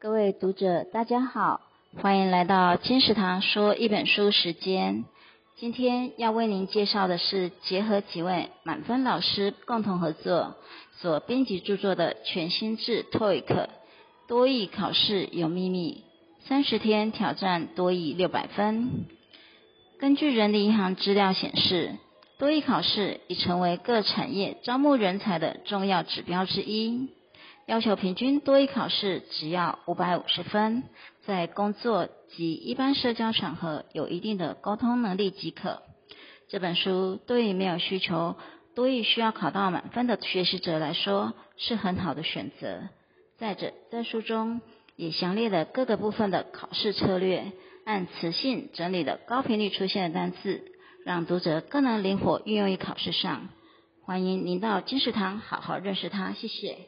各位读者，大家好，欢迎来到金石堂说一本书时间。今天要为您介绍的是结合几位满分老师共同合作所编辑著作的全新制 TOEIC 多益考试有秘密，三十天挑战多益六百分。根据人力银行资料显示，多益考试已成为各产业招募人才的重要指标之一。要求平均多一考试只要五百五十分，在工作及一般社交场合有一定的沟通能力即可。这本书对于没有需求多一需要考到满分的学习者来说是很好的选择。再者，在书中也详列了各个部分的考试策略，按词性整理了高频率出现的单词，让读者更能灵活运用于考试上。欢迎您到金石堂好好认识它，谢谢。